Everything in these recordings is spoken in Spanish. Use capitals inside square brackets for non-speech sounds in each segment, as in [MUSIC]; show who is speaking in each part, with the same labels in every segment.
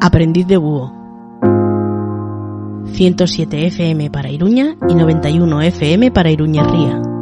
Speaker 1: Aprendiz de búho. 107 FM para Iruña y 91 FM para Iruña Ría.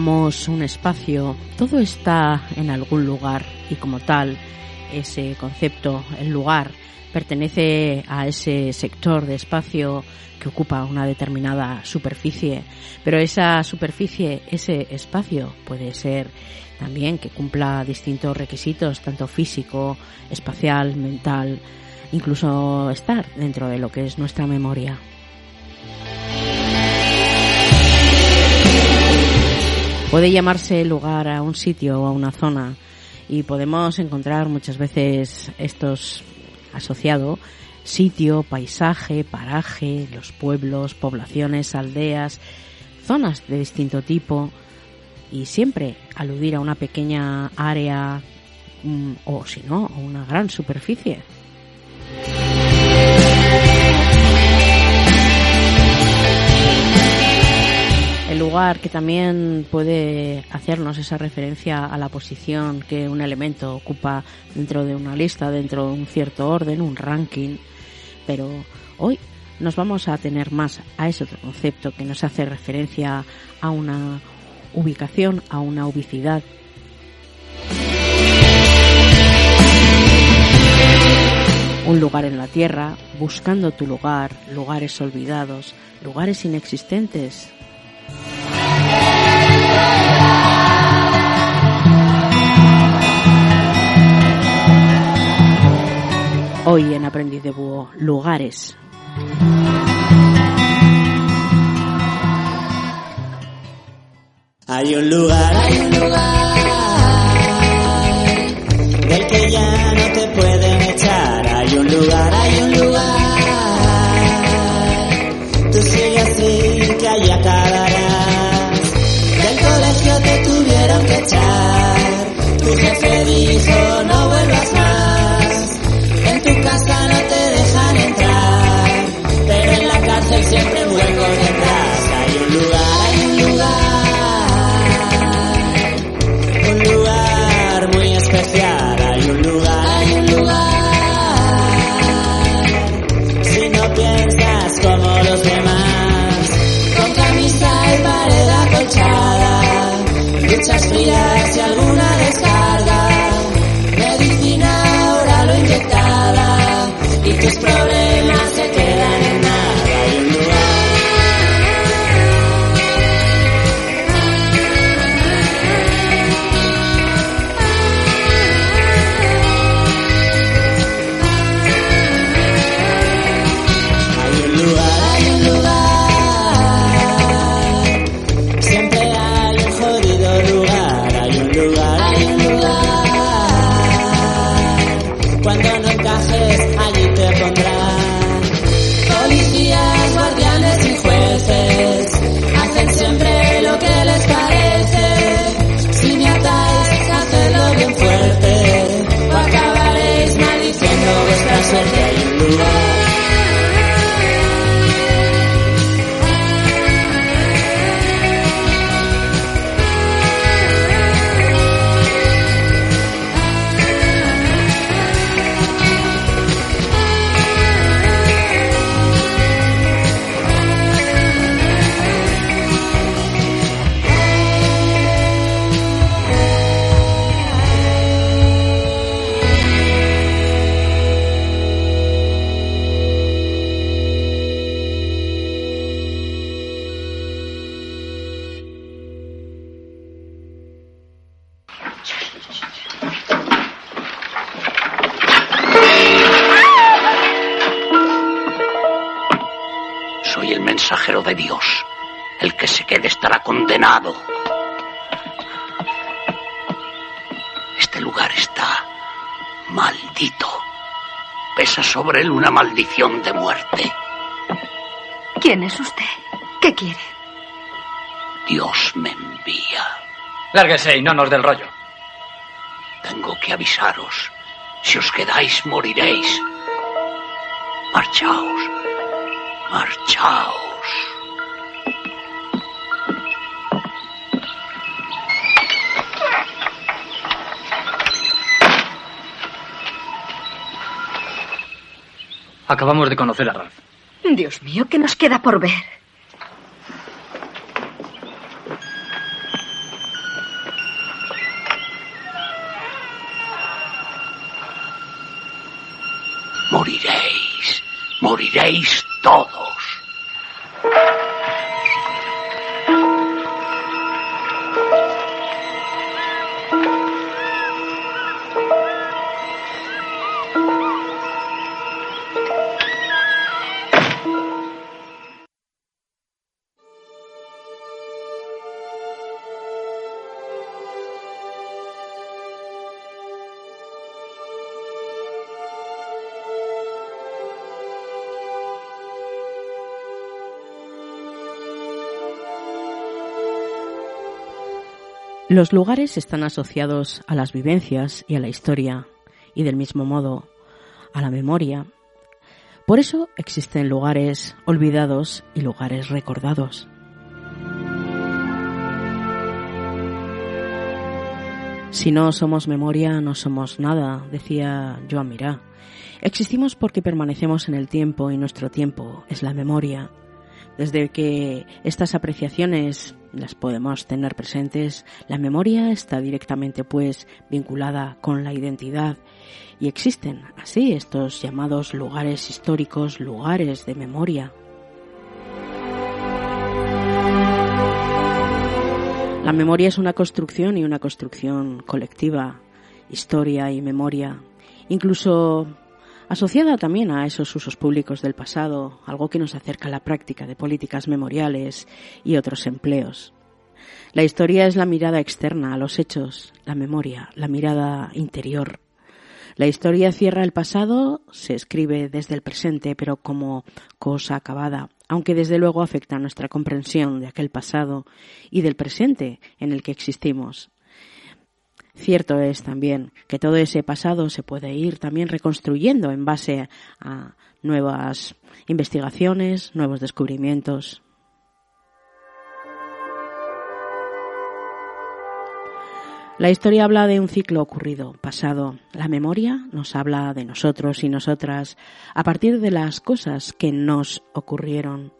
Speaker 1: Un espacio, todo está en algún lugar y como tal, ese concepto, el lugar, pertenece a ese sector de espacio que ocupa una determinada superficie, pero esa superficie, ese espacio puede ser también que cumpla distintos requisitos, tanto físico, espacial, mental, incluso estar dentro de lo que es nuestra memoria. Puede llamarse lugar a un sitio o a una zona y podemos encontrar muchas veces estos asociado sitio, paisaje, paraje, los pueblos, poblaciones, aldeas, zonas de distinto tipo y siempre aludir a una pequeña área mm, o si no, a una gran superficie. Lugar que también puede hacernos esa referencia a la posición que un elemento ocupa dentro de una lista, dentro de un cierto orden, un ranking. Pero hoy nos vamos a tener más a ese otro concepto que nos hace referencia a una ubicación, a una ubicidad. Un lugar en la tierra, buscando tu lugar, lugares olvidados, lugares inexistentes, Hoy en Aprendiz de Búho, lugares.
Speaker 2: Hay un lugar, hay un lugar del que ya no te pueden echar. Hay un lugar, hay un lugar. Tú sigue así que allá acabarás. Del colegio te tuvieron que echar. Tu jefe dijo no vuelvas
Speaker 3: Lárguese y no nos del rollo.
Speaker 4: Tengo que avisaros. Si os quedáis, moriréis. Marchaos. Marchaos.
Speaker 3: Acabamos de conocer a Ralph.
Speaker 5: Dios mío, ¿qué nos queda por ver?
Speaker 4: Moriréis. Moriréis
Speaker 1: Los lugares están asociados a las vivencias y a la historia, y del mismo modo a la memoria. Por eso existen lugares olvidados y lugares recordados. Si no somos memoria, no somos nada, decía Joan Mirá. Existimos porque permanecemos en el tiempo y nuestro tiempo es la memoria. Desde que estas apreciaciones las podemos tener presentes, la memoria está directamente pues vinculada con la identidad y existen así estos llamados lugares históricos, lugares de memoria. La memoria es una construcción y una construcción colectiva, historia y memoria. Incluso asociada también a esos usos públicos del pasado, algo que nos acerca a la práctica de políticas memoriales y otros empleos. La historia es la mirada externa a los hechos, la memoria, la mirada interior. La historia cierra el pasado, se escribe desde el presente, pero como cosa acabada, aunque desde luego afecta a nuestra comprensión de aquel pasado y del presente en el que existimos. Cierto es también que todo ese pasado se puede ir también reconstruyendo en base a nuevas investigaciones, nuevos descubrimientos. La historia habla de un ciclo ocurrido, pasado. La memoria nos habla de nosotros y nosotras a partir de las cosas que nos ocurrieron.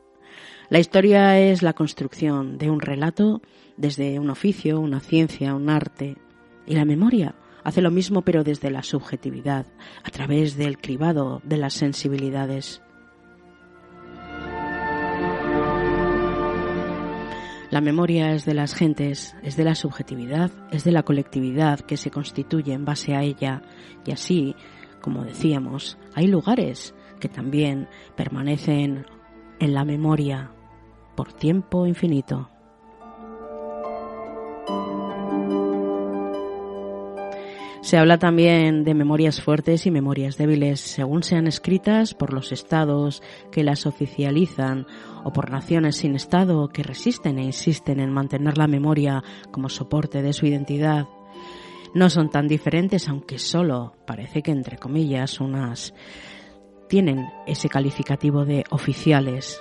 Speaker 1: La historia es la construcción de un relato desde un oficio, una ciencia, un arte, y la memoria hace lo mismo pero desde la subjetividad, a través del cribado de las sensibilidades. La memoria es de las gentes, es de la subjetividad, es de la colectividad que se constituye en base a ella y así, como decíamos, hay lugares que también permanecen en la memoria por tiempo infinito. Se habla también de memorias fuertes y memorias débiles, según sean escritas por los estados que las oficializan o por naciones sin estado que resisten e insisten en mantener la memoria como soporte de su identidad. No son tan diferentes, aunque solo parece que, entre comillas, unas tienen ese calificativo de oficiales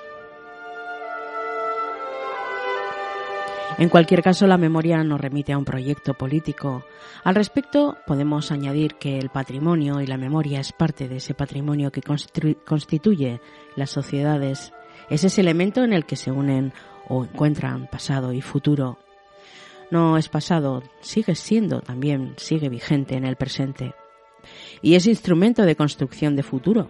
Speaker 1: En cualquier caso, la memoria nos remite a un proyecto político. Al respecto, podemos añadir que el patrimonio y la memoria es parte de ese patrimonio que constituye las sociedades. Es ese elemento en el que se unen o encuentran pasado y futuro. No es pasado, sigue siendo también, sigue vigente en el presente. Y es instrumento de construcción de futuro,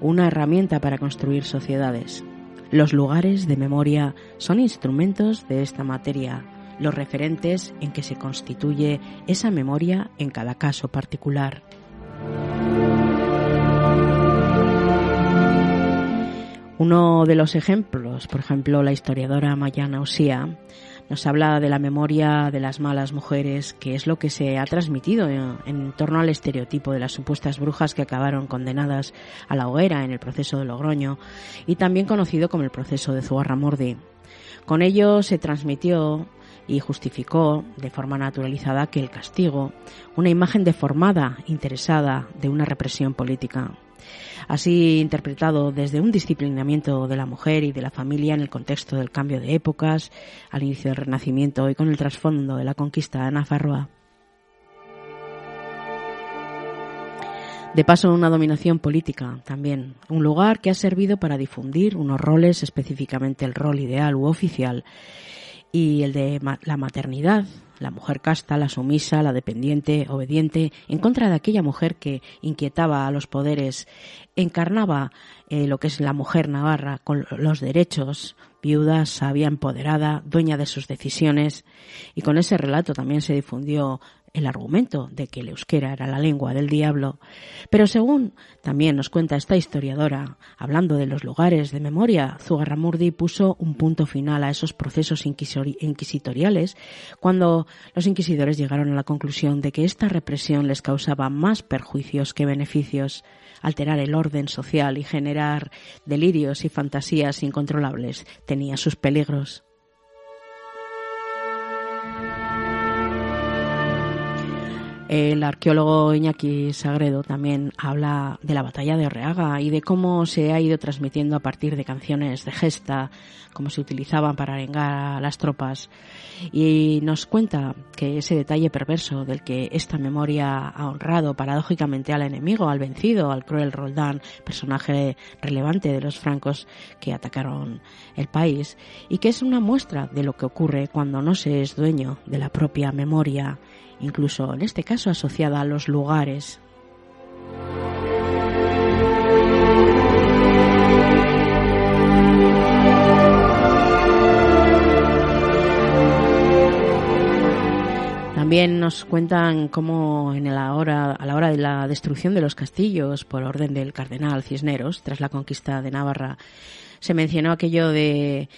Speaker 1: una herramienta para construir sociedades. Los lugares de memoria son instrumentos de esta materia, los referentes en que se constituye esa memoria en cada caso particular. Uno de los ejemplos, por ejemplo, la historiadora Mayana Usía, nos habla de la memoria de las malas mujeres, que es lo que se ha transmitido en, torno al estereotipo de las supuestas brujas que acabaron condenadas a la hoguera en el proceso de Logroño y también conocido como el proceso de Zugarramurdi. Con ello se transmitió y justificó de forma naturalizada que el castigo, una imagen deformada, interesada de una represión política así interpretado desde un disciplinamiento de la mujer y de la familia en el contexto del cambio de épocas, al inicio del Renacimiento y con el trasfondo de la conquista de Nafarroa. De paso, una dominación política también, un lugar que ha servido para difundir unos roles, específicamente el rol ideal u oficial, y el de la maternidad, la mujer casta, la sumisa, la dependiente, obediente, en contra de aquella mujer que inquietaba a los poderes, encarnaba eh, lo que es la mujer navarra con los derechos, viuda, sabia, empoderada, dueña de sus decisiones, y con ese relato también se difundió el argumento de que el euskera era la lengua del diablo, pero según también nos cuenta esta historiadora, hablando de los lugares de memoria, Zugarramurdi puso un punto final a esos procesos inquisitoriales cuando los inquisidores llegaron a la conclusión de que esta represión les causaba más perjuicios que beneficios, alterar el orden social y generar delirios y fantasías incontrolables tenía sus peligros. El arqueólogo Iñaki Sagredo también habla de la batalla de Orreaga y de cómo se ha ido transmitiendo a partir de canciones de gesta, cómo se utilizaban para arengar a las tropas. Y nos cuenta que ese detalle perverso del que esta memoria ha honrado paradójicamente al enemigo, al vencido, al cruel Roldán, personaje relevante de los francos que atacaron el país, y que es una muestra de lo que ocurre cuando no se es dueño de la propia memoria incluso en este caso asociada a los lugares. También nos cuentan cómo en la hora, a la hora de la destrucción de los castillos por orden del cardenal Cisneros, tras la conquista de Navarra, se mencionó aquello de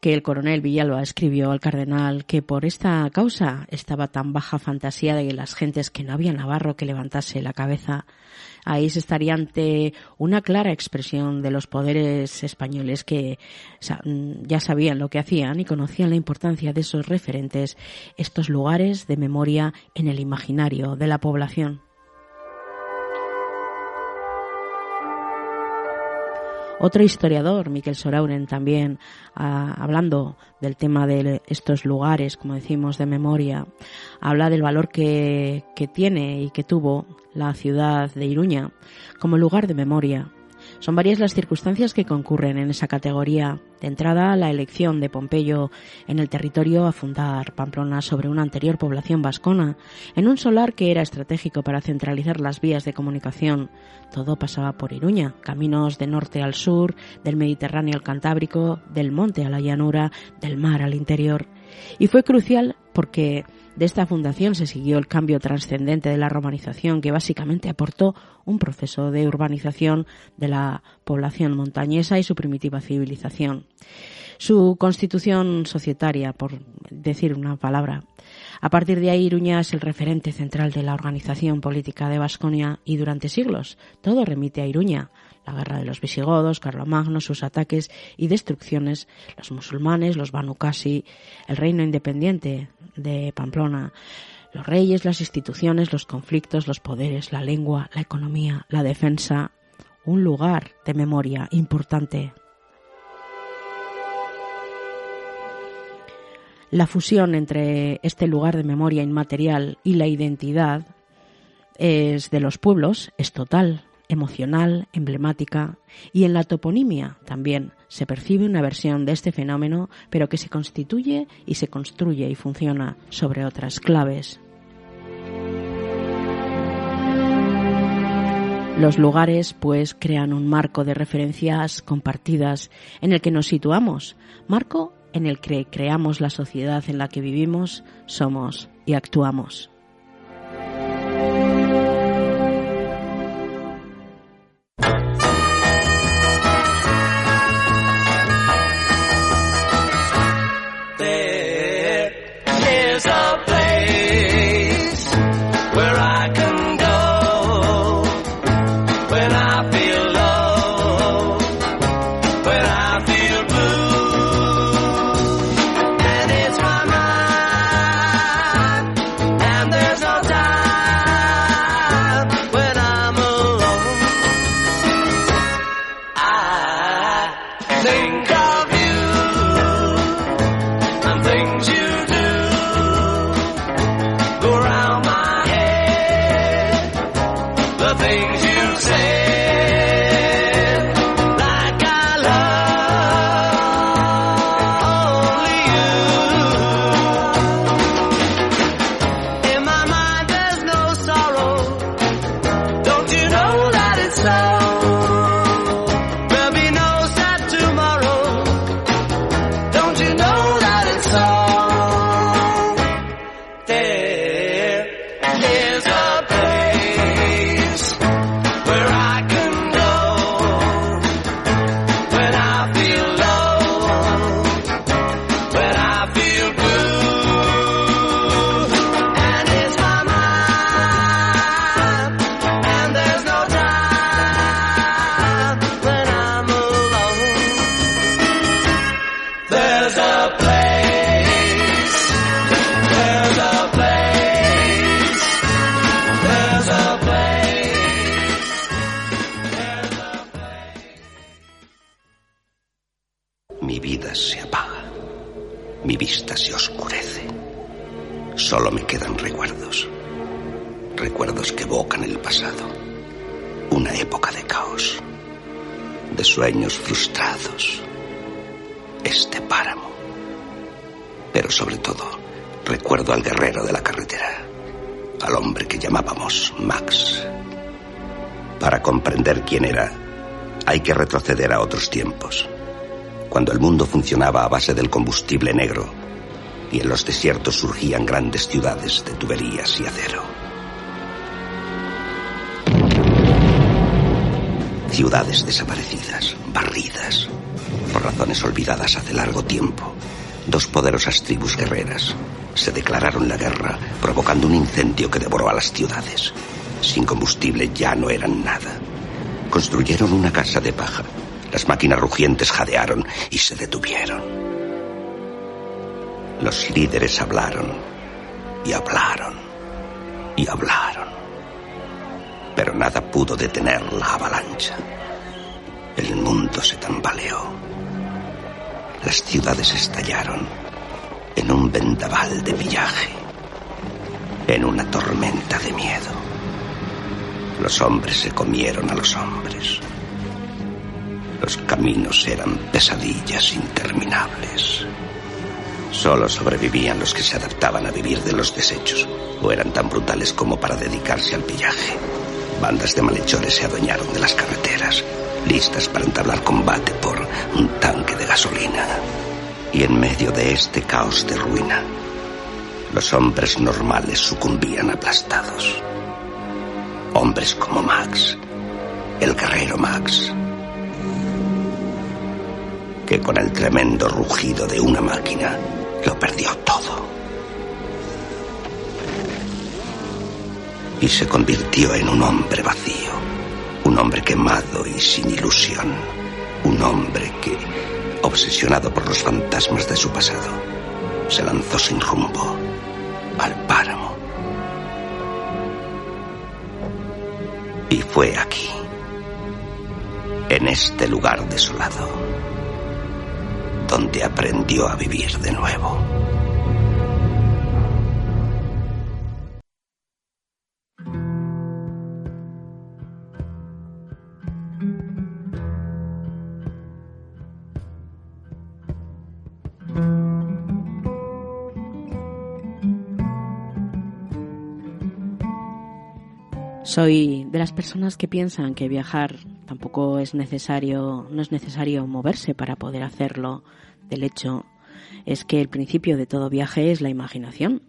Speaker 1: que el coronel Villalba escribió al cardenal que por esta causa estaba tan baja fantasía de las gentes que no había navarro que levantase la cabeza. Ahí se estaría ante una clara expresión de los poderes españoles que ya sabían lo que hacían y conocían la importancia de esos referentes, estos lugares de memoria en el imaginario de la población. Otro historiador, Miquel Sorauren, también ah, hablando del tema de estos lugares, como decimos, de memoria, habla del valor que, que tiene y que tuvo la ciudad de Iruña como lugar de memoria son varias las circunstancias que concurren en esa categoría. De entrada, la elección de Pompeyo en el territorio a fundar Pamplona sobre una anterior población vascona, en un solar que era estratégico para centralizar las vías de comunicación. Todo pasaba por Iruña, caminos de norte al sur, del Mediterráneo al Cantábrico, del monte a la llanura, del mar al interior. Y fue crucial porque de esta fundación se siguió el cambio trascendente de la romanización que básicamente aportó un proceso de urbanización de la población montañesa y su primitiva civilización. Su constitución societaria, por decir una palabra. A partir de ahí, Iruña es el referente central de la organización política de Vasconia y durante siglos todo remite a Iruña, la guerra de los visigodos, Carlomagno, sus ataques y destrucciones, los musulmanes, los Banukasi, el reino independiente de Pamplona, los reyes, las instituciones, los conflictos, los poderes, la lengua, la economía, la defensa, un lugar de memoria importante. La fusión entre este lugar de memoria inmaterial y la identidad es de los pueblos es total emocional, emblemática, y en la toponimia también se percibe una versión de este fenómeno, pero que se constituye y se construye y funciona sobre otras claves. Los lugares, pues, crean un marco de referencias compartidas en el que nos situamos, marco en el que creamos la sociedad en la que vivimos, somos y actuamos.
Speaker 6: De la carretera. Al hombre que llamábamos Max. Para comprender quién era, hay que retroceder a otros tiempos, cuando el mundo funcionaba a base del combustible negro y en los desiertos surgían grandes ciudades de tuberías y acero. Ciudades desaparecidas, barridas, por razones olvidadas hace largo tiempo. Dos poderosas tribus guerreras se declararon la guerra, provocando un incendio que devoró a las ciudades. Sin combustible ya no eran nada. Construyeron una casa de paja. Las máquinas rugientes jadearon y se detuvieron. Los líderes hablaron y hablaron y hablaron. Pero nada pudo detener la avalancha. El mundo se tambaleó. Las ciudades estallaron en un vendaval de pillaje, en una tormenta de miedo. Los hombres se comieron a los hombres. Los caminos eran pesadillas interminables. Solo sobrevivían los que se adaptaban a vivir de los desechos o eran tan brutales como para dedicarse al pillaje. Bandas de malhechores se adueñaron de las carreteras, listas para entablar combate por un tanque de gasolina. Y en medio de este caos de ruina, los hombres normales sucumbían aplastados. Hombres como Max, el guerrero Max, que con el tremendo rugido de una máquina lo perdió todo. Y se convirtió en un hombre vacío, un hombre quemado y sin ilusión, un hombre que, obsesionado por los fantasmas de su pasado, se lanzó sin rumbo al páramo. Y fue aquí, en este lugar desolado, donde aprendió a vivir de nuevo.
Speaker 1: Soy de las personas que piensan que viajar tampoco es necesario, no es necesario moverse para poder hacerlo. Del hecho es que el principio de todo viaje es la imaginación.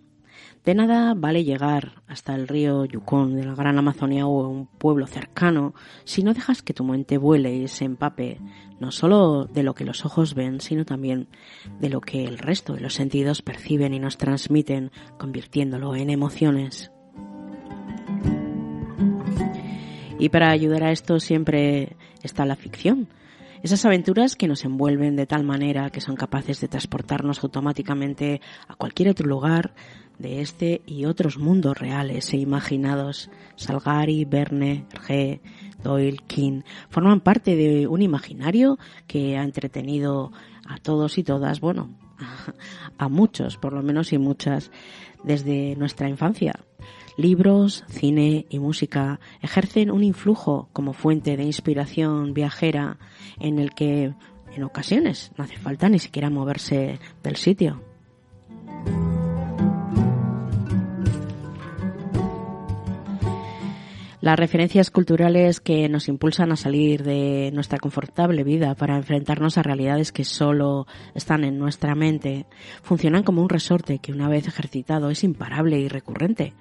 Speaker 1: De nada vale llegar hasta el río Yukon de la Gran Amazonia o un pueblo cercano si no dejas que tu mente vuele y se empape no solo de lo que los ojos ven, sino también de lo que el resto de los sentidos perciben y nos transmiten, convirtiéndolo en emociones. Y para ayudar a esto siempre está la ficción. Esas aventuras que nos envuelven de tal manera que son capaces de transportarnos automáticamente a cualquier otro lugar de este y otros mundos reales e imaginados. Salgari, Verne, G, Doyle, King forman parte de un imaginario que ha entretenido a todos y todas, bueno, [LAUGHS] a muchos, por lo menos y muchas, desde nuestra infancia. Libros, cine y música ejercen un influjo como fuente de inspiración viajera en el que en ocasiones no hace falta ni siquiera moverse del sitio. Las referencias culturales que nos impulsan a salir de nuestra confortable vida para enfrentarnos a realidades que solo están en nuestra mente funcionan como un resorte que una vez ejercitado es imparable y recurrente.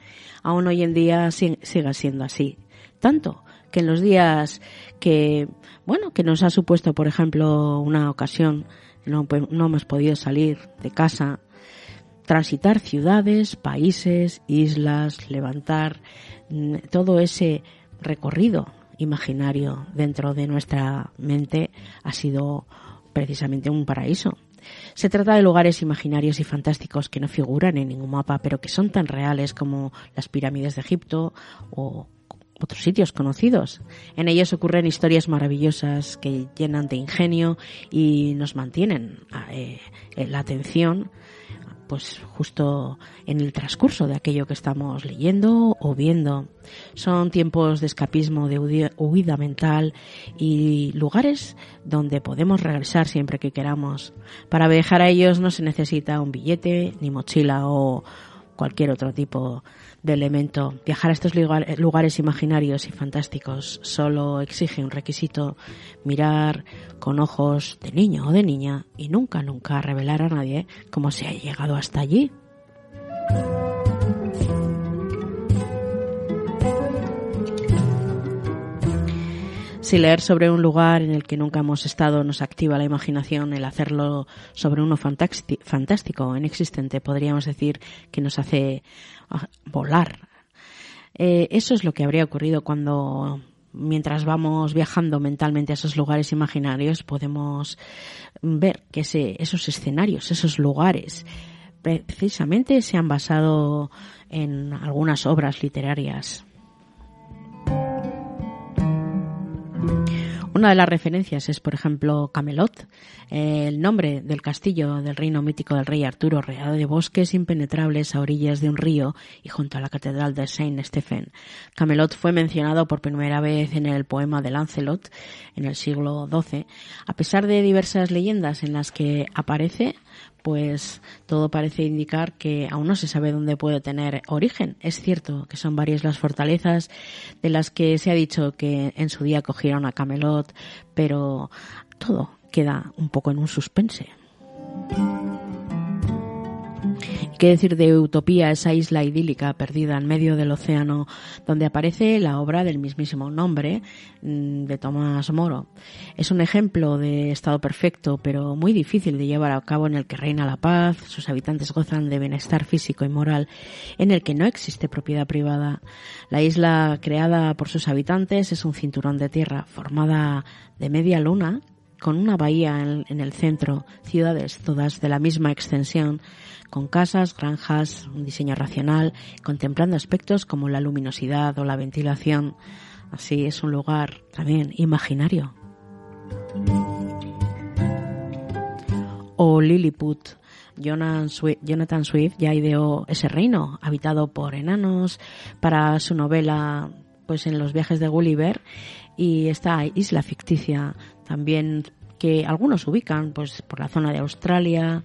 Speaker 1: Aún hoy en día siga siendo así. Tanto que en los días que, bueno, que nos ha supuesto, por ejemplo, una ocasión, no, no hemos podido salir de casa, transitar ciudades, países, islas, levantar todo ese recorrido imaginario dentro de nuestra mente ha sido precisamente un paraíso. Se trata de lugares imaginarios y fantásticos que no figuran en ningún mapa, pero que son tan reales como las pirámides de Egipto o otros sitios conocidos. En ellos ocurren historias maravillosas que llenan de ingenio y nos mantienen eh, la atención pues justo en el transcurso de aquello que estamos leyendo o viendo. Son tiempos de escapismo, de huida mental y lugares donde podemos regresar siempre que queramos. Para viajar a ellos no se necesita un billete, ni mochila o cualquier otro tipo de elemento. Viajar a estos lugares imaginarios y fantásticos solo exige un requisito, mirar con ojos de niño o de niña y nunca, nunca revelar a nadie cómo se ha llegado hasta allí. Si leer sobre un lugar en el que nunca hemos estado nos activa la imaginación, el hacerlo sobre uno fantástico, inexistente, podríamos decir que nos hace volar. Eh, eso es lo que habría ocurrido cuando mientras vamos viajando mentalmente a esos lugares imaginarios podemos ver que esos escenarios, esos lugares, precisamente se han basado en algunas obras literarias Una de las referencias es, por ejemplo, Camelot, el nombre del castillo del reino mítico del rey Arturo, rodeado de bosques impenetrables a orillas de un río y junto a la catedral de Saint Stephen. Camelot fue mencionado por primera vez en el poema de Lancelot en el siglo XII. A pesar de diversas leyendas en las que aparece, pues todo parece indicar que aún no se sabe dónde puede tener origen. Es cierto que son varias las fortalezas de las que se ha dicho que en su día cogieron a Camelot, pero todo queda un poco en un suspense. ¿Qué decir de Utopía, esa isla idílica perdida en medio del océano, donde aparece la obra del mismísimo nombre mm, de Tomás Moro? Es un ejemplo de estado perfecto, pero muy difícil de llevar a cabo en el que reina la paz, sus habitantes gozan de bienestar físico y moral, en el que no existe propiedad privada. La isla creada por sus habitantes es un cinturón de tierra formada de media luna con una bahía en, el centro, ciudades todas de la misma extensión, con casas, granjas, un diseño racional, contemplando aspectos como la luminosidad o la ventilación. Así es un lugar también imaginario. O Lilliput. Jonathan Swift ya ideó ese reino habitado por enanos para su novela pues en los viajes de Gulliver y esta isla ficticia también que algunos ubican pues por la zona de Australia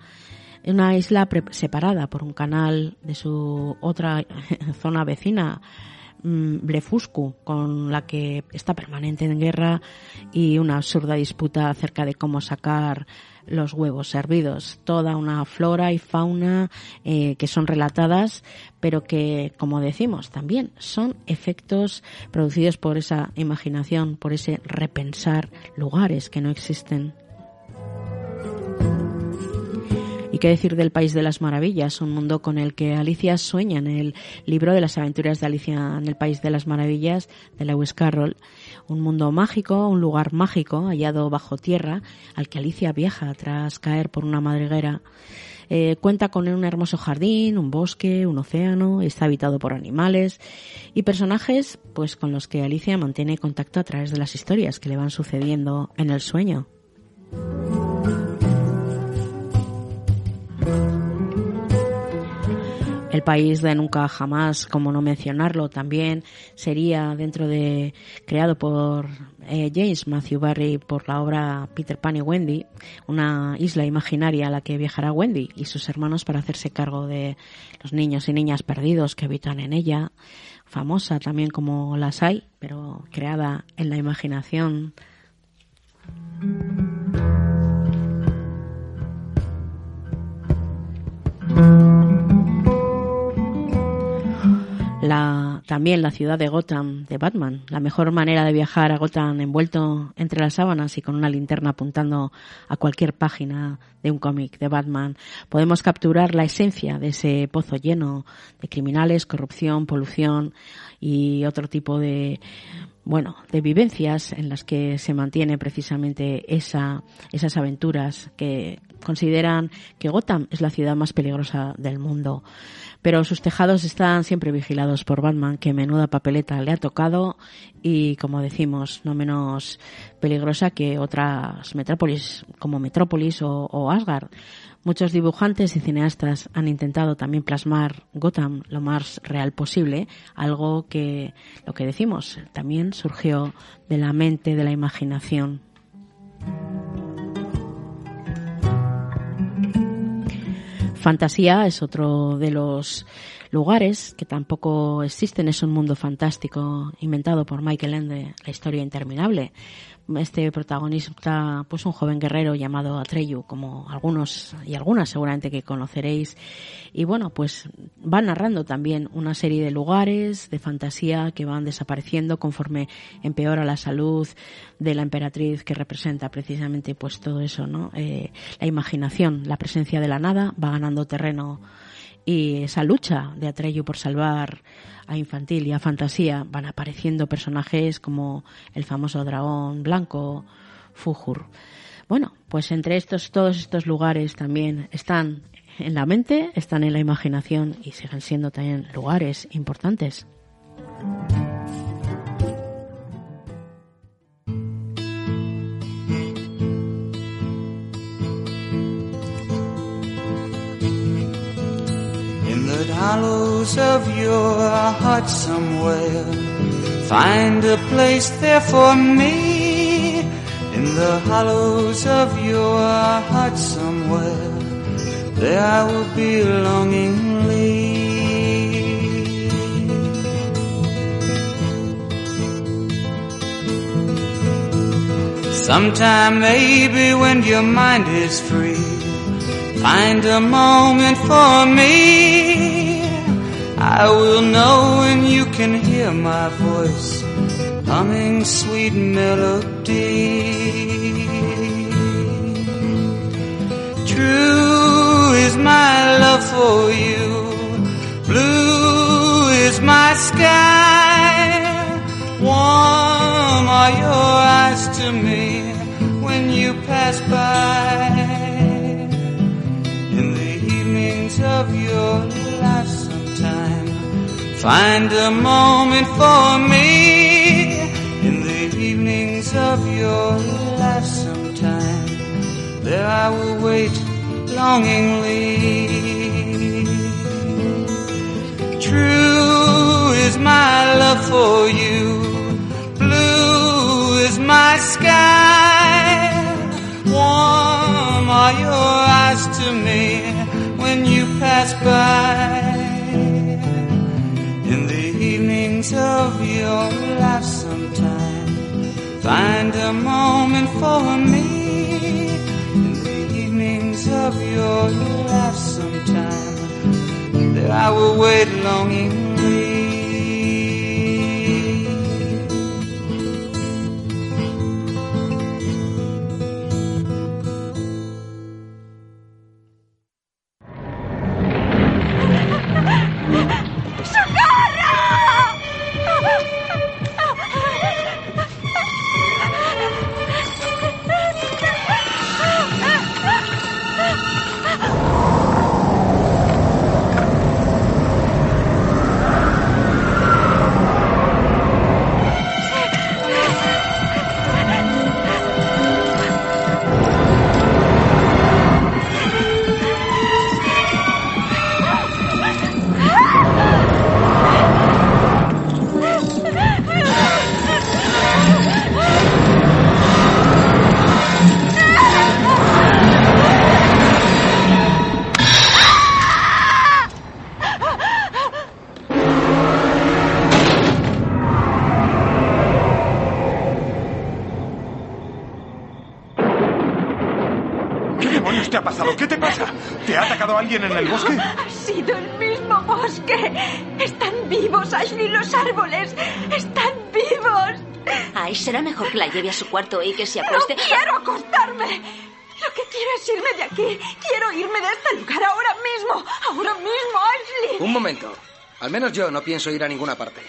Speaker 1: una isla separada por un canal de su otra [LAUGHS] zona vecina, mm, Blefuscu, con la que está permanente en guerra y una absurda disputa acerca de cómo sacar los huevos servidos. Toda una flora y fauna eh, que son relatadas, pero que, como decimos, también son efectos producidos por esa imaginación, por ese repensar lugares que no existen. Qué decir del País de las Maravillas? Un mundo con el que Alicia sueña en el libro de las aventuras de Alicia en el País de las Maravillas de Lewis Carroll. Un mundo mágico, un lugar mágico hallado bajo tierra al que Alicia viaja tras caer por una madriguera. Eh, cuenta con un hermoso jardín, un bosque, un océano, está habitado por animales y personajes pues con los que Alicia mantiene contacto a través de las historias que le van sucediendo en el sueño. El país de nunca jamás, como no mencionarlo, también sería dentro de creado por eh, James Matthew Barry por la obra Peter Pan y Wendy, una isla imaginaria a la que viajará Wendy y sus hermanos para hacerse cargo de los niños y niñas perdidos que habitan en ella, famosa también como las hay, pero creada en la imaginación. La, también la ciudad de Gotham de Batman. La mejor manera de viajar a Gotham envuelto entre las sábanas y con una linterna apuntando a cualquier página de un cómic de Batman. Podemos capturar la esencia de ese pozo lleno de criminales, corrupción, polución y otro tipo de bueno, de vivencias en las que se mantiene precisamente esa, esas aventuras que consideran que Gotham es la ciudad más peligrosa del mundo. Pero sus tejados están siempre vigilados por Batman, que menuda papeleta le ha tocado y, como decimos, no menos peligrosa que otras metrópolis como Metrópolis o, o Asgard. Muchos dibujantes y cineastas han intentado también plasmar Gotham lo más real posible, algo que, lo que decimos, también surgió de la mente, de la imaginación. Fantasía es otro de los lugares que tampoco existen, es un mundo fantástico inventado por Michael Ende, la historia interminable este protagonista, pues un joven guerrero llamado Atreyu, como algunos y algunas seguramente que conoceréis. Y bueno, pues va narrando también una serie de lugares de fantasía que van desapareciendo conforme empeora la salud de la emperatriz que representa precisamente pues todo eso, ¿no? Eh, la imaginación, la presencia de la nada va ganando terreno y esa lucha de Atreyu por salvar a infantil y a fantasía van apareciendo personajes como el famoso dragón blanco, Fujur. Bueno, pues entre estos, todos estos lugares también están en la mente, están en la imaginación y siguen siendo también lugares importantes.
Speaker 7: Hollows of your heart somewhere. Find a place there for me in the hollows of your heart somewhere. There I will be longingly. Sometime maybe when your mind is free, find a moment for me I will know when you can hear my voice humming sweet melody. True is my Find a moment for me in the evenings of your life sometime. There I will wait longingly. True is my love for you. Blue is my sky. Warm are your eyes to me when you pass by Find a moment for me in the evenings of your life sometime. There I will wait longingly.
Speaker 8: Alguien en el bosque?
Speaker 9: Ha sido el mismo bosque. Están vivos, Ashley. Los árboles están vivos.
Speaker 10: Ay, será mejor que la lleve a su cuarto y que se acueste.
Speaker 9: ¡No quiero acostarme! Lo que quiero es irme de aquí. Quiero irme de este lugar ahora mismo. Ahora mismo, Ashley.
Speaker 11: Un momento. Al menos yo no pienso ir a ninguna parte.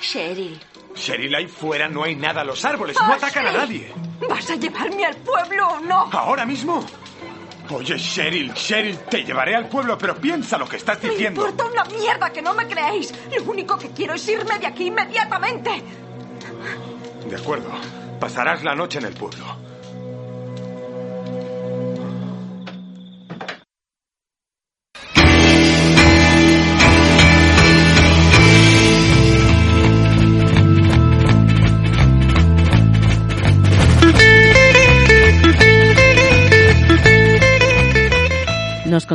Speaker 10: Cheryl.
Speaker 8: Cheryl, ahí fuera no hay nada. Los árboles no atacan a nadie.
Speaker 9: ¿Vas a llevarme al pueblo o no?
Speaker 8: ¿Ahora mismo? Oye, Cheryl, Cheryl, te llevaré al pueblo, pero piensa lo que estás diciendo.
Speaker 9: Me importa una mierda que no me creéis. Lo único que quiero es irme de aquí inmediatamente.
Speaker 8: De acuerdo. Pasarás la noche en el pueblo.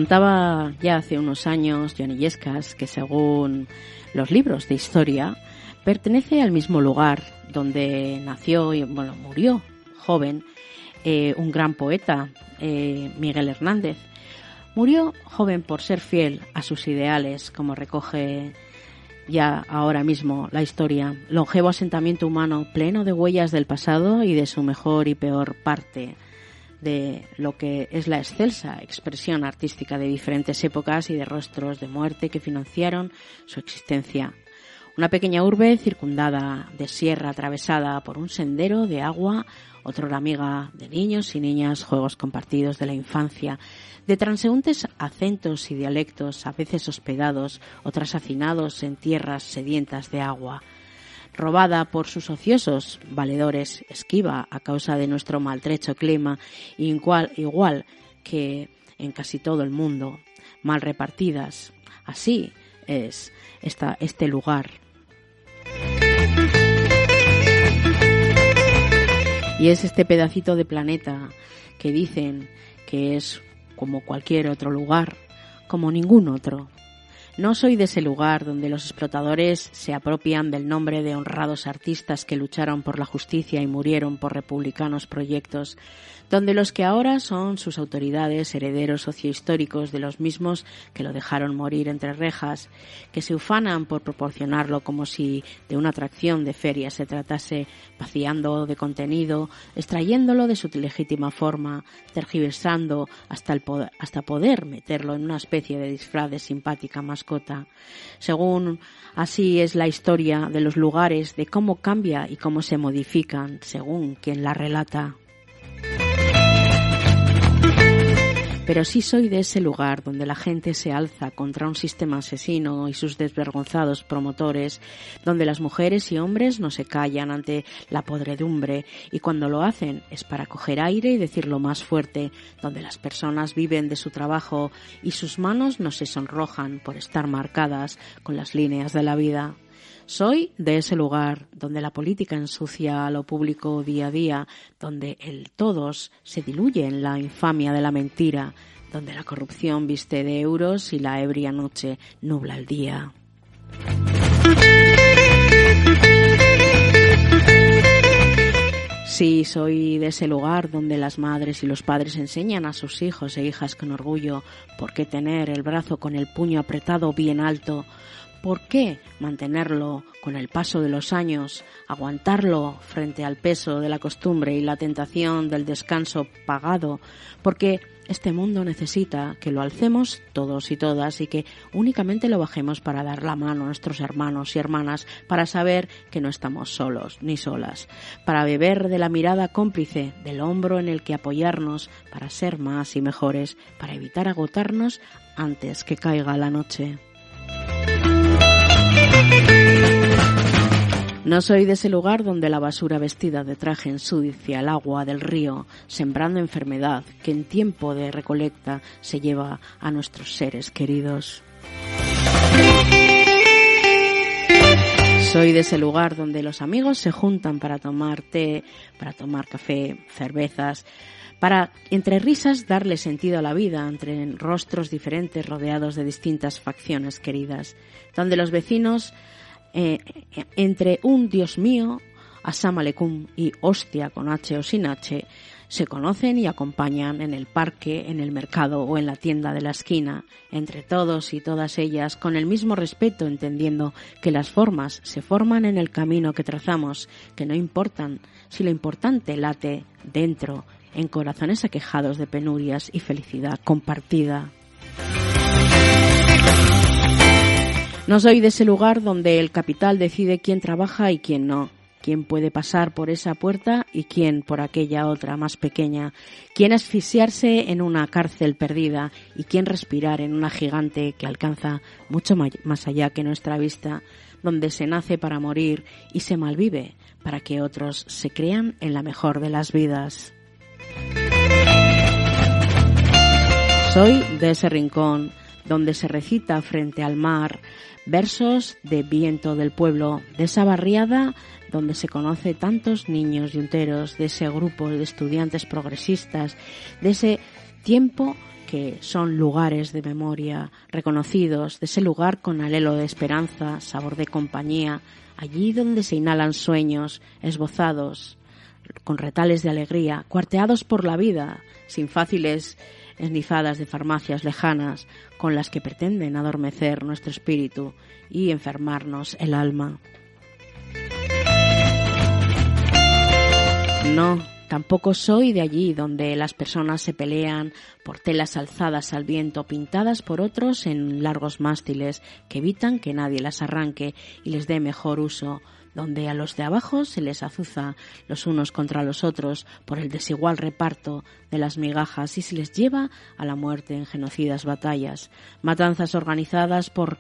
Speaker 1: Contaba ya hace unos años Johnny Yescas que según los libros de historia pertenece al mismo lugar donde nació y bueno, murió joven eh, un gran poeta, eh, Miguel Hernández. Murió joven por ser fiel a sus ideales, como recoge ya ahora mismo la historia, longevo asentamiento humano pleno de huellas del pasado y de su mejor y peor parte de lo que es la excelsa expresión artística de diferentes épocas y de rostros de muerte que financiaron su existencia. Una pequeña urbe circundada de sierra atravesada por un sendero de agua, otra amiga de niños y niñas, juegos compartidos de la infancia, de transeúntes acentos y dialectos, a veces hospedados, otras hacinados en tierras sedientas de agua robada por sus ociosos valedores, esquiva a causa de nuestro maltrecho clima, igual, igual que en casi todo el mundo, mal repartidas. Así es esta, este lugar. Y es este pedacito de planeta que dicen que es como cualquier otro lugar, como ningún otro, no soy de ese lugar donde los explotadores se apropian del nombre de honrados artistas que lucharon por la justicia y murieron por republicanos proyectos, donde los que ahora son sus autoridades, herederos sociohistóricos de los mismos que lo dejaron morir entre rejas, que se ufanan por proporcionarlo como si de una atracción de feria se tratase, vaciando de contenido, extrayéndolo de su legítima forma, tergiversando hasta, poder, hasta poder meterlo en una especie de disfraz de simpática Según así es la historia de los lugares, de cómo cambia y cómo se modifican según quien la relata. Pero sí soy de ese lugar donde la gente se alza contra un sistema asesino y sus desvergonzados promotores, donde las mujeres y hombres no se callan ante la podredumbre y cuando lo hacen es para coger aire y decirlo más fuerte, donde las personas viven de su trabajo y sus manos no se sonrojan por estar marcadas con las líneas de la vida. Soy de ese lugar donde la política ensucia a lo público día a día, donde el todos se diluye en la infamia de la mentira, donde la corrupción viste de euros y la ebria noche nubla el día. Sí, soy de ese lugar donde las madres y los padres enseñan a sus hijos e hijas con orgullo por qué tener el brazo con el puño apretado bien alto, ¿Por qué mantenerlo con el paso de los años, aguantarlo frente al peso de la costumbre y la tentación del descanso pagado? Porque este mundo necesita que lo alcemos todos y todas y que únicamente lo bajemos para dar la mano a nuestros hermanos y hermanas, para saber que no estamos solos ni solas, para beber de la mirada cómplice, del hombro en el que apoyarnos, para ser más y mejores, para evitar agotarnos antes que caiga la noche. No soy de ese lugar donde la basura vestida de traje ensucia el agua del río, sembrando enfermedad que en tiempo de recolecta se lleva a nuestros seres queridos. Soy de ese lugar donde los amigos se juntan para tomar té, para tomar café, cervezas, para, entre risas, darle sentido a la vida, entre rostros diferentes rodeados de distintas facciones queridas, donde los vecinos eh, entre un Dios mío, Asam y hostia con H o sin H, se conocen y acompañan en el parque, en el mercado o en la tienda de la esquina, entre todos y todas ellas, con el mismo respeto, entendiendo que las formas se forman en el camino que trazamos, que no importan si lo importante late dentro, en corazones aquejados de penurias y felicidad compartida. No soy de ese lugar donde el capital decide quién trabaja y quién no, quién puede pasar por esa puerta y quién por aquella otra más pequeña, quién asfixiarse en una cárcel perdida y quién respirar en una gigante que alcanza mucho más allá que nuestra vista, donde se nace para morir y se malvive para que otros se crean en la mejor de las vidas. Soy de ese rincón donde se recita frente al mar versos de viento del pueblo, de esa barriada donde se conoce tantos niños yunteros, de ese grupo de estudiantes progresistas, de ese tiempo que son lugares de memoria reconocidos, de ese lugar con alelo de esperanza, sabor de compañía, allí donde se inhalan sueños esbozados, con retales de alegría, cuarteados por la vida, sin fáciles esnifadas de farmacias lejanas con las que pretenden adormecer nuestro espíritu y enfermarnos el alma. No, tampoco soy de allí donde las personas se pelean por telas alzadas al viento pintadas por otros en largos mástiles que evitan que nadie las arranque y les dé mejor uso donde a los de abajo se les azuza los unos contra los otros por el desigual reparto de las migajas y se les lleva a la muerte en genocidas batallas, matanzas organizadas por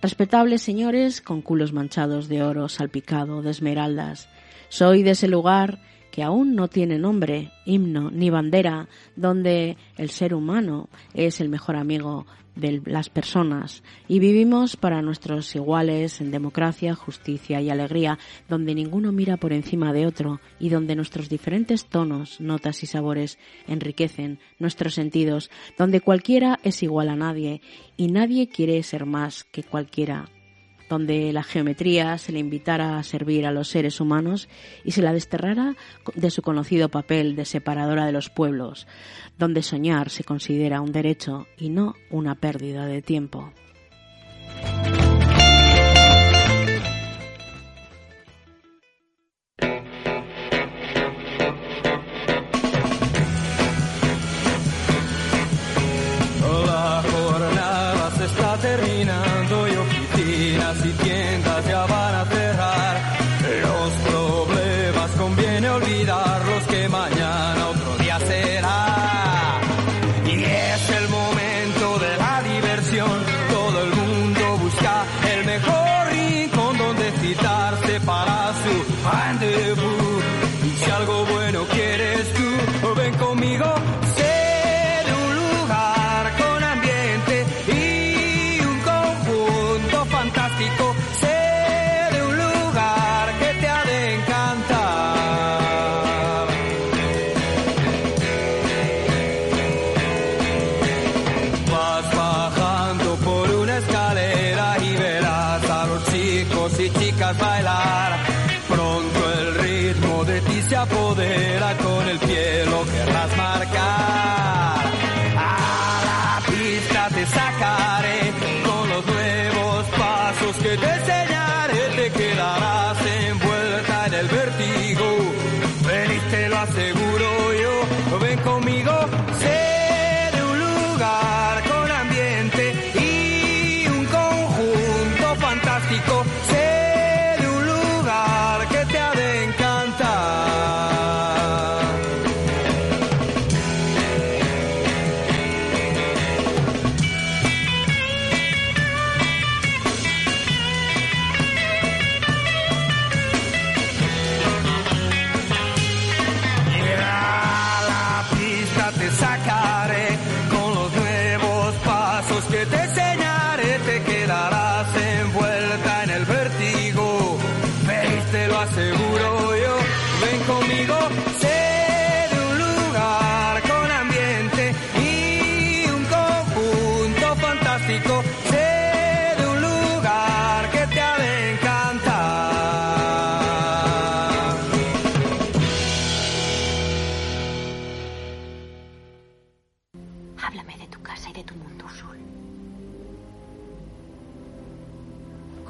Speaker 1: respetables señores con culos manchados de oro salpicado de esmeraldas. Soy de ese lugar que aún no tiene nombre, himno ni bandera, donde el ser humano es el mejor amigo de las personas. Y vivimos para nuestros iguales en democracia, justicia y alegría, donde ninguno mira por encima de otro y donde nuestros diferentes tonos, notas y sabores enriquecen nuestros sentidos, donde cualquiera es igual a nadie y nadie quiere ser más que cualquiera donde la geometría se le invitara a servir a los seres humanos y se la desterrara de su conocido papel de separadora de los pueblos, donde soñar se considera un derecho y no una pérdida de tiempo.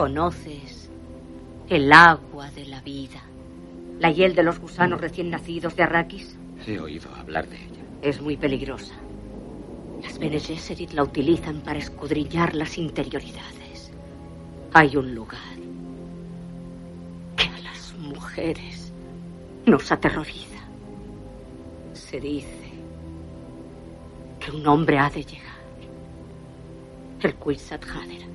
Speaker 11: Conoces el agua de la vida, la hiel de los gusanos recién nacidos de Arrakis.
Speaker 12: He oído hablar de ella.
Speaker 11: Es muy peligrosa. Las Bene Gesserit la utilizan para escudriñar las interioridades. Hay un lugar que a las mujeres nos aterroriza. Se dice que un hombre ha de llegar. El Kwisatz Haderach.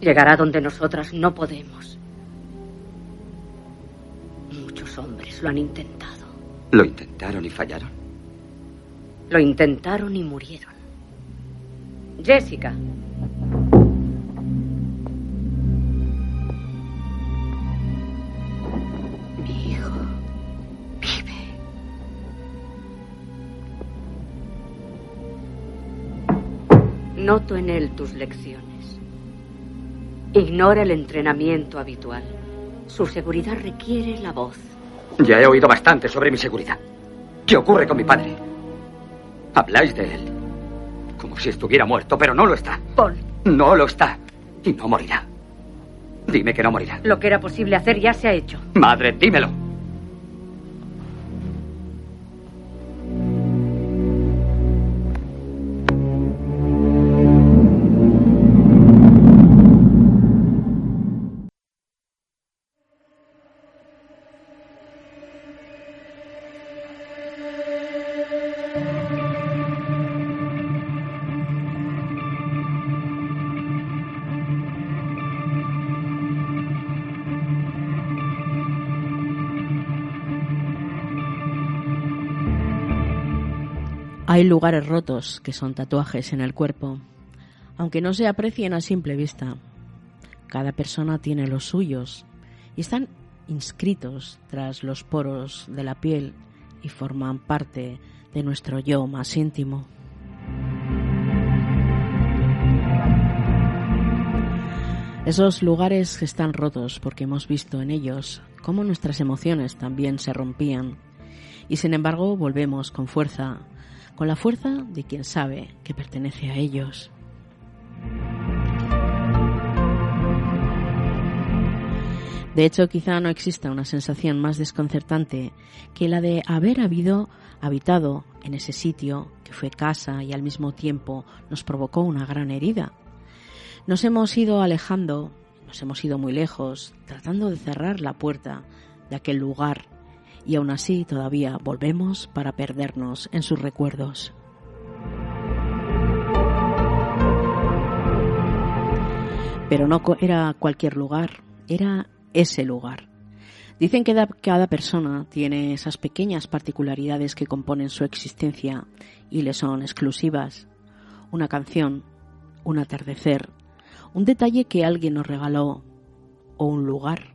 Speaker 11: Llegará donde nosotras no podemos. Muchos hombres lo han intentado.
Speaker 12: ¿Lo intentaron y fallaron?
Speaker 11: Lo intentaron y murieron. Jessica. Mi hijo vive. Noto en él tus lecciones. Ignora el entrenamiento habitual. Su seguridad requiere la voz.
Speaker 12: Ya he oído bastante sobre mi seguridad. ¿Qué ocurre con mi padre? Habláis de él. Como si estuviera muerto, pero no lo está.
Speaker 11: Paul.
Speaker 12: No lo está. Y no morirá. Dime que no morirá.
Speaker 11: Lo que era posible hacer ya se ha hecho.
Speaker 12: Madre, dímelo.
Speaker 1: Hay lugares rotos que son tatuajes en el cuerpo, aunque no se aprecien a simple vista. Cada persona tiene los suyos y están inscritos tras los poros de la piel y forman parte de nuestro yo más íntimo. Esos lugares están rotos porque hemos visto en ellos cómo nuestras emociones también se rompían y sin embargo volvemos con fuerza, con la fuerza de quien sabe que pertenece a ellos. De hecho, quizá no exista una sensación más desconcertante que la de haber habido habitado en ese sitio que fue casa y al mismo tiempo nos provocó una gran herida. Nos hemos ido alejando, nos hemos ido muy lejos, tratando de cerrar la puerta de aquel lugar y aún así todavía volvemos para perdernos en sus recuerdos. Pero no era cualquier lugar, era ese lugar. Dicen que cada persona tiene esas pequeñas particularidades que componen su existencia y le son exclusivas. Una canción, un atardecer, un detalle que alguien nos regaló o un lugar,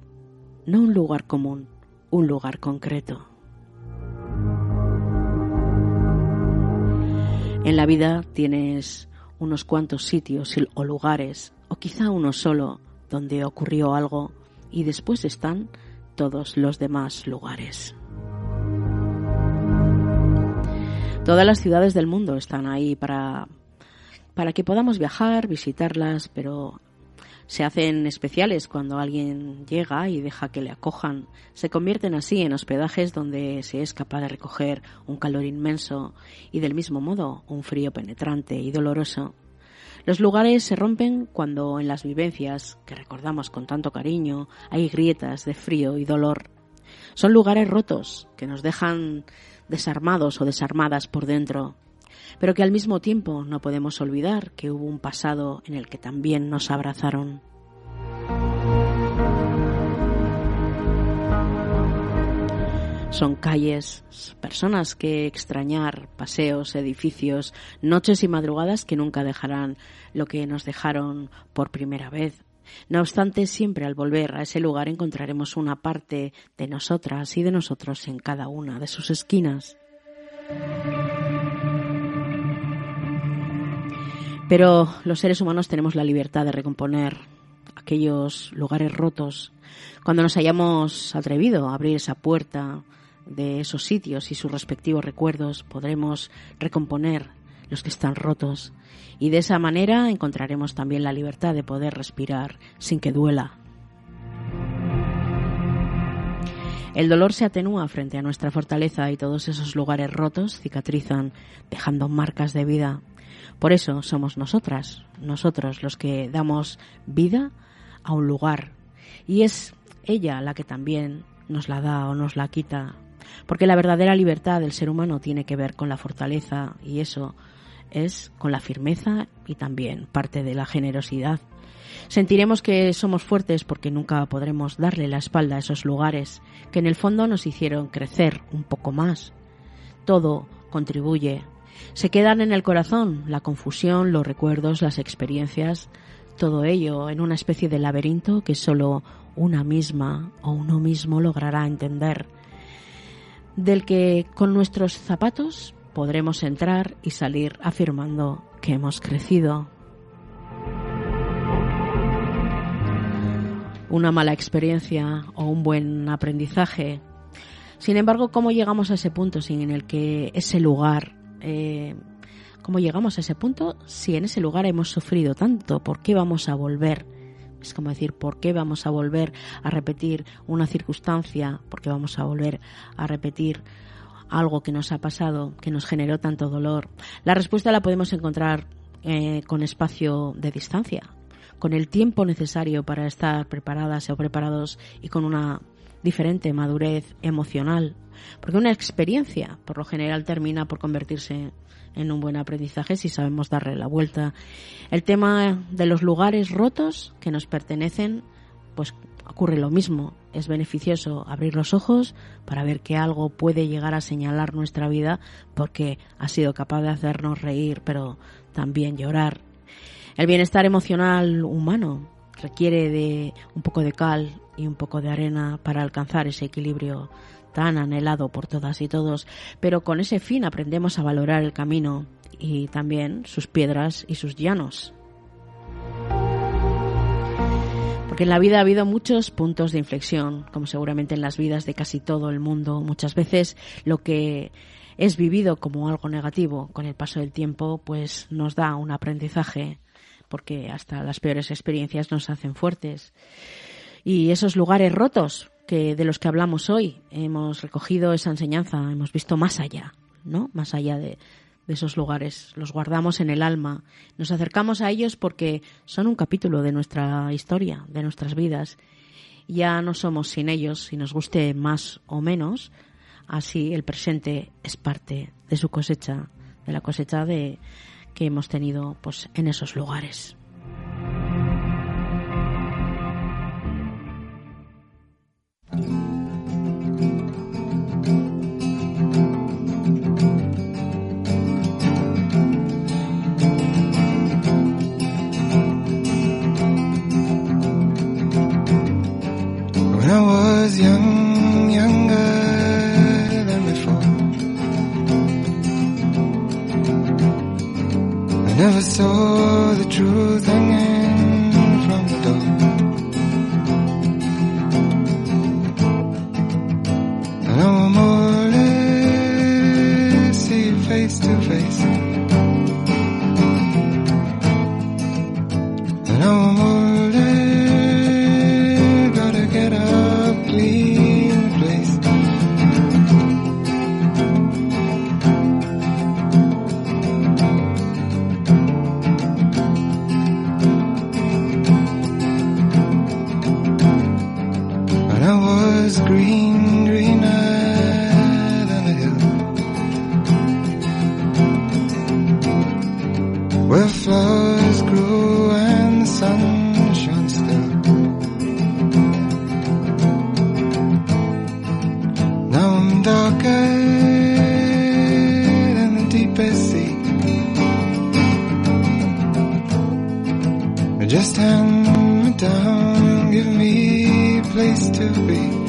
Speaker 1: no un lugar común, un lugar concreto. En la vida tienes unos cuantos sitios o lugares, o quizá uno solo, donde ocurrió algo y después están todos los demás lugares. Todas las ciudades del mundo están ahí para, para que podamos viajar, visitarlas, pero se hacen especiales cuando alguien llega y deja que le acojan. Se convierten así en hospedajes donde se es capaz de recoger un calor inmenso y del mismo modo un frío penetrante y doloroso. Los lugares se rompen cuando en las vivencias que recordamos con tanto cariño hay grietas de frío y dolor. Son lugares rotos que nos dejan desarmados o desarmadas por dentro, pero que al mismo tiempo no podemos olvidar que hubo un pasado en el que también nos abrazaron. Son calles, personas que extrañar, paseos, edificios, noches y madrugadas que nunca dejarán lo que nos dejaron por primera vez. No obstante, siempre al volver a ese lugar encontraremos una parte de nosotras y de nosotros en cada una de sus esquinas. Pero los seres humanos tenemos la libertad de recomponer aquellos lugares rotos cuando nos hayamos atrevido a abrir esa puerta de esos sitios y sus respectivos recuerdos podremos recomponer los que están rotos y de esa manera encontraremos también la libertad de poder respirar sin que duela. El dolor se atenúa frente a nuestra fortaleza y todos esos lugares rotos cicatrizan dejando marcas de vida. Por eso somos nosotras, nosotros los que damos vida a un lugar. Y es ella la que también nos la da o nos la quita. Porque la verdadera libertad del ser humano tiene que ver con la fortaleza y eso es con la firmeza y también parte de la generosidad. Sentiremos que somos fuertes porque nunca podremos darle la espalda a esos lugares que en el fondo nos hicieron crecer un poco más. Todo contribuye. Se quedan en el corazón la confusión, los recuerdos, las experiencias, todo ello en una especie de laberinto que solo una misma o uno mismo logrará entender, del que con nuestros zapatos podremos entrar y salir afirmando que hemos crecido. Una mala experiencia o un buen aprendizaje. Sin embargo, ¿cómo llegamos a ese punto sin el que ese lugar eh, ¿Cómo llegamos a ese punto? Si en ese lugar hemos sufrido tanto, ¿por qué vamos a volver? Es como decir, ¿por qué vamos a volver a repetir una circunstancia? ¿Por qué vamos a volver a repetir algo que nos ha pasado, que nos generó tanto dolor? La respuesta la podemos encontrar eh, con espacio de distancia, con el tiempo necesario para estar preparadas o preparados y con una diferente madurez emocional. Porque una experiencia, por lo general, termina por convertirse en un buen aprendizaje si sabemos darle la vuelta. El tema de los lugares rotos que nos pertenecen, pues ocurre lo mismo. Es beneficioso abrir los ojos para ver que algo puede llegar a señalar nuestra vida porque ha sido capaz de hacernos reír, pero también llorar. El bienestar emocional humano requiere de un poco de cal y un poco de arena para alcanzar ese equilibrio tan anhelado por todas y todos, pero con ese fin aprendemos a valorar el camino y también sus piedras y sus llanos. Porque en la vida ha habido muchos puntos de inflexión, como seguramente en las vidas de casi todo el mundo. Muchas veces lo que es vivido como algo negativo con el paso del tiempo, pues nos da un aprendizaje, porque hasta las peores experiencias nos hacen fuertes. Y esos lugares rotos, que de los que hablamos hoy. Hemos recogido esa enseñanza, hemos visto más allá, ¿no? Más allá de, esos lugares. Los guardamos en el alma. Nos acercamos a ellos porque son un capítulo de nuestra historia, de nuestras vidas. Ya no somos sin ellos, si nos guste más o menos. Así el presente es parte de su cosecha, de la cosecha de que hemos tenido pues en esos lugares.
Speaker 13: Never saw the truth hanging Where flowers grew and the sun shone still. Now I'm darker than the deepest sea. Just hand me down, give me a place to be.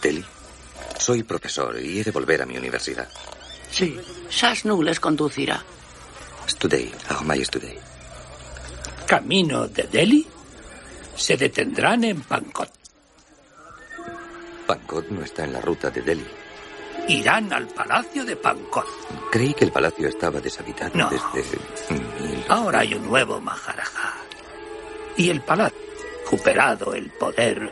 Speaker 6: Delhi? Soy profesor y he de volver a mi universidad.
Speaker 4: Sí, Sasnu les conducirá.
Speaker 6: Today, my today.
Speaker 4: Camino de Delhi. Se detendrán en Pankot.
Speaker 6: Pankot no está en la ruta de Delhi.
Speaker 4: Irán al palacio de Pankot.
Speaker 6: Creí que el palacio estaba deshabitado
Speaker 4: No.
Speaker 6: desde...
Speaker 4: Ahora hay un nuevo Maharaja. Y el palacio ha recuperado el poder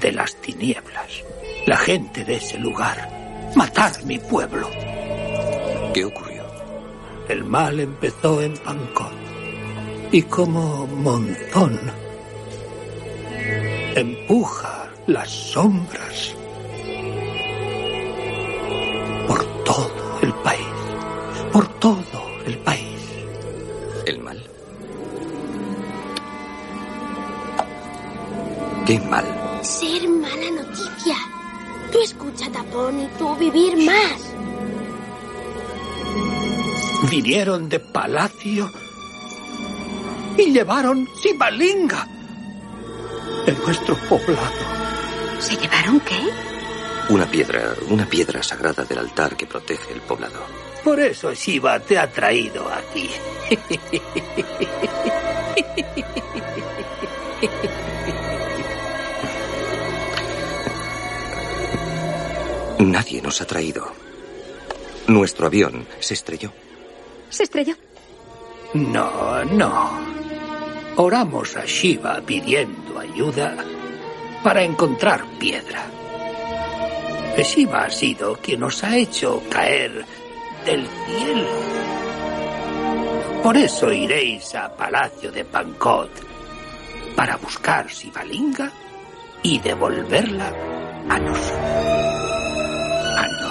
Speaker 4: de las tinieblas. La gente de ese lugar. Matar mi pueblo.
Speaker 6: ¿Qué ocurrió?
Speaker 4: El mal empezó en Pankot. Y como monzón empuja las sombras por todo el país. Por todo Vinieron de palacio y llevaron Sibalinga en nuestro poblado.
Speaker 11: ¿Se llevaron qué?
Speaker 6: Una piedra, una piedra sagrada del altar que protege el poblado.
Speaker 4: Por eso Shiva te ha traído aquí.
Speaker 6: Nadie nos ha traído. Nuestro avión se estrelló.
Speaker 11: Se estrelló.
Speaker 4: No, no. Oramos a Shiva pidiendo ayuda para encontrar piedra. Shiva ha sido quien nos ha hecho caer del cielo. Por eso iréis a Palacio de Pankot para buscar Sivalinga y devolverla a nosotros. A nosotros.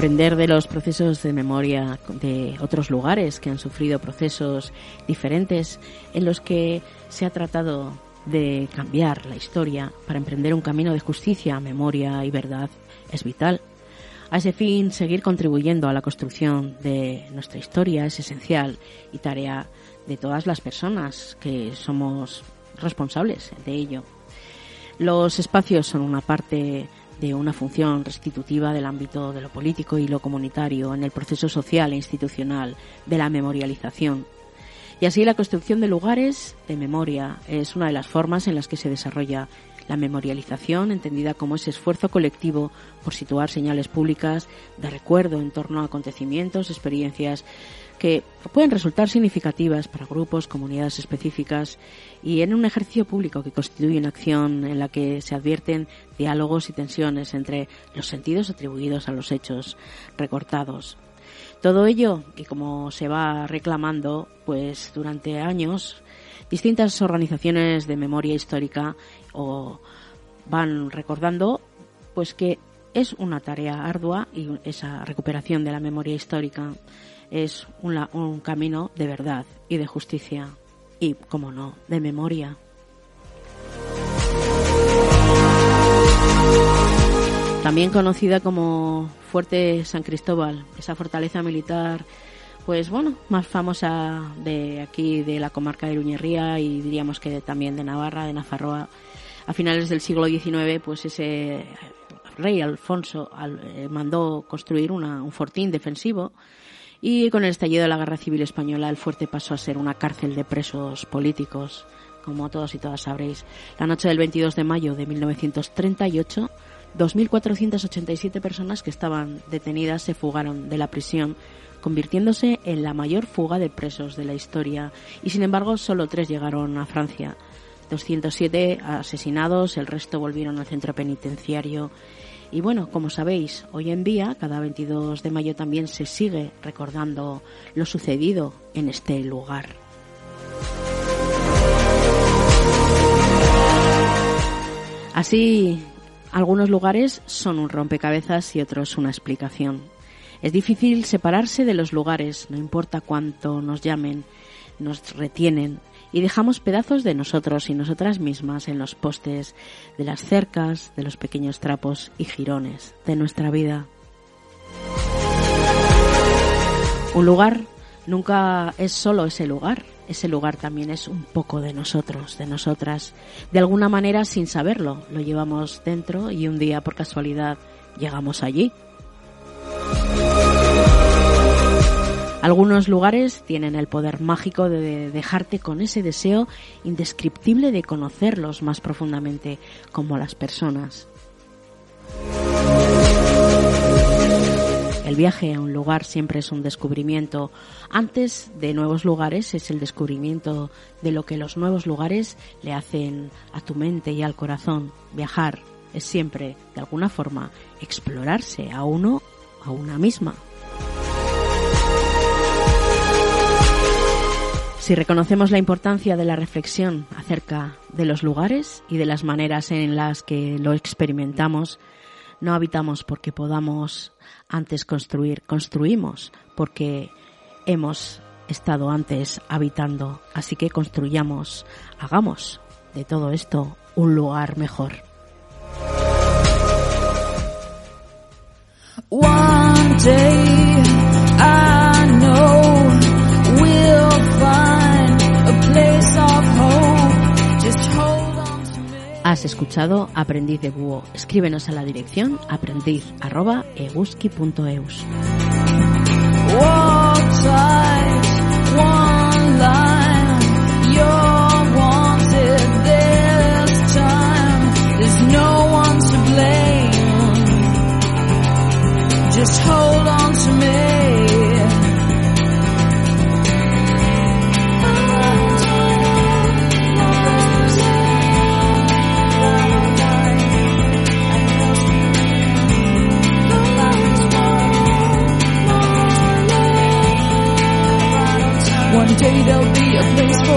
Speaker 1: Aprender de los procesos de memoria de otros lugares que han sufrido procesos diferentes en los que se ha tratado de cambiar la historia para emprender un camino de justicia, memoria y verdad es vital. A ese fin, seguir contribuyendo a la construcción de nuestra historia es esencial y tarea de todas las personas que somos responsables de ello. Los espacios son una parte de una función restitutiva del ámbito de lo político y lo comunitario en el proceso social e institucional de la memorialización. Y así la construcción de lugares de memoria es una de las formas en las que se desarrolla la memorialización, entendida como ese esfuerzo colectivo por situar señales públicas de recuerdo en torno a acontecimientos, experiencias que pueden resultar significativas para grupos, comunidades específicas y en un ejercicio público que constituye una acción en la que se advierten diálogos y tensiones entre los sentidos atribuidos a los hechos recortados. Todo ello, y como se va reclamando, pues durante años, distintas organizaciones de memoria histórica van recordando pues que es una tarea ardua y esa recuperación de la memoria histórica es un, un camino de verdad y de justicia y, como no, de memoria. También conocida como Fuerte San Cristóbal, esa fortaleza militar, pues bueno, más famosa de aquí, de la comarca de Uñerría y diríamos que también de Navarra, de Nafarroa. A finales del siglo XIX, pues ese rey Alfonso al- eh, mandó construir una- un fortín defensivo y con el estallido de la Guerra Civil Española el fuerte pasó a ser una cárcel de presos políticos, como todos y todas sabréis. La noche del 22 de mayo de 1938, 2.487 personas que estaban detenidas se fugaron de la prisión convirtiéndose en la mayor fuga de presos de la historia y sin embargo solo tres llegaron a Francia. 207 asesinados, el resto volvieron al centro penitenciario. Y bueno, como sabéis, hoy en día, cada 22 de mayo también se sigue recordando lo sucedido en este lugar. Así, algunos lugares son un rompecabezas y otros una explicación. Es difícil separarse de los lugares, no importa cuánto nos llamen, nos retienen y dejamos pedazos de nosotros y nosotras mismas en los postes de las cercas, de los pequeños trapos y jirones de nuestra vida. Un lugar nunca es solo ese lugar, ese lugar también es un poco de nosotros, de nosotras. De alguna manera, sin saberlo, lo llevamos dentro y un día, por casualidad, llegamos allí. Algunos lugares tienen el poder mágico de dejarte con ese deseo indescriptible de conocerlos más profundamente, como las personas. El viaje a un lugar siempre es un descubrimiento. Antes de nuevos lugares es el descubrimiento de lo que los nuevos lugares le hacen a tu mente y al corazón. Viajar es siempre, de alguna forma, explorarse a uno, a una misma. Si reconocemos la importancia de la reflexión acerca de los lugares y de las maneras en las que lo experimentamos, no habitamos porque podamos antes construir, construimos porque hemos estado antes habitando. Así que construyamos, hagamos de todo esto un lugar mejor. One day Has escuchado Aprendiz de Búho. Escríbenos a la dirección aprendiz@eguski.eus.
Speaker 14: Walk tight, one There'll be a place for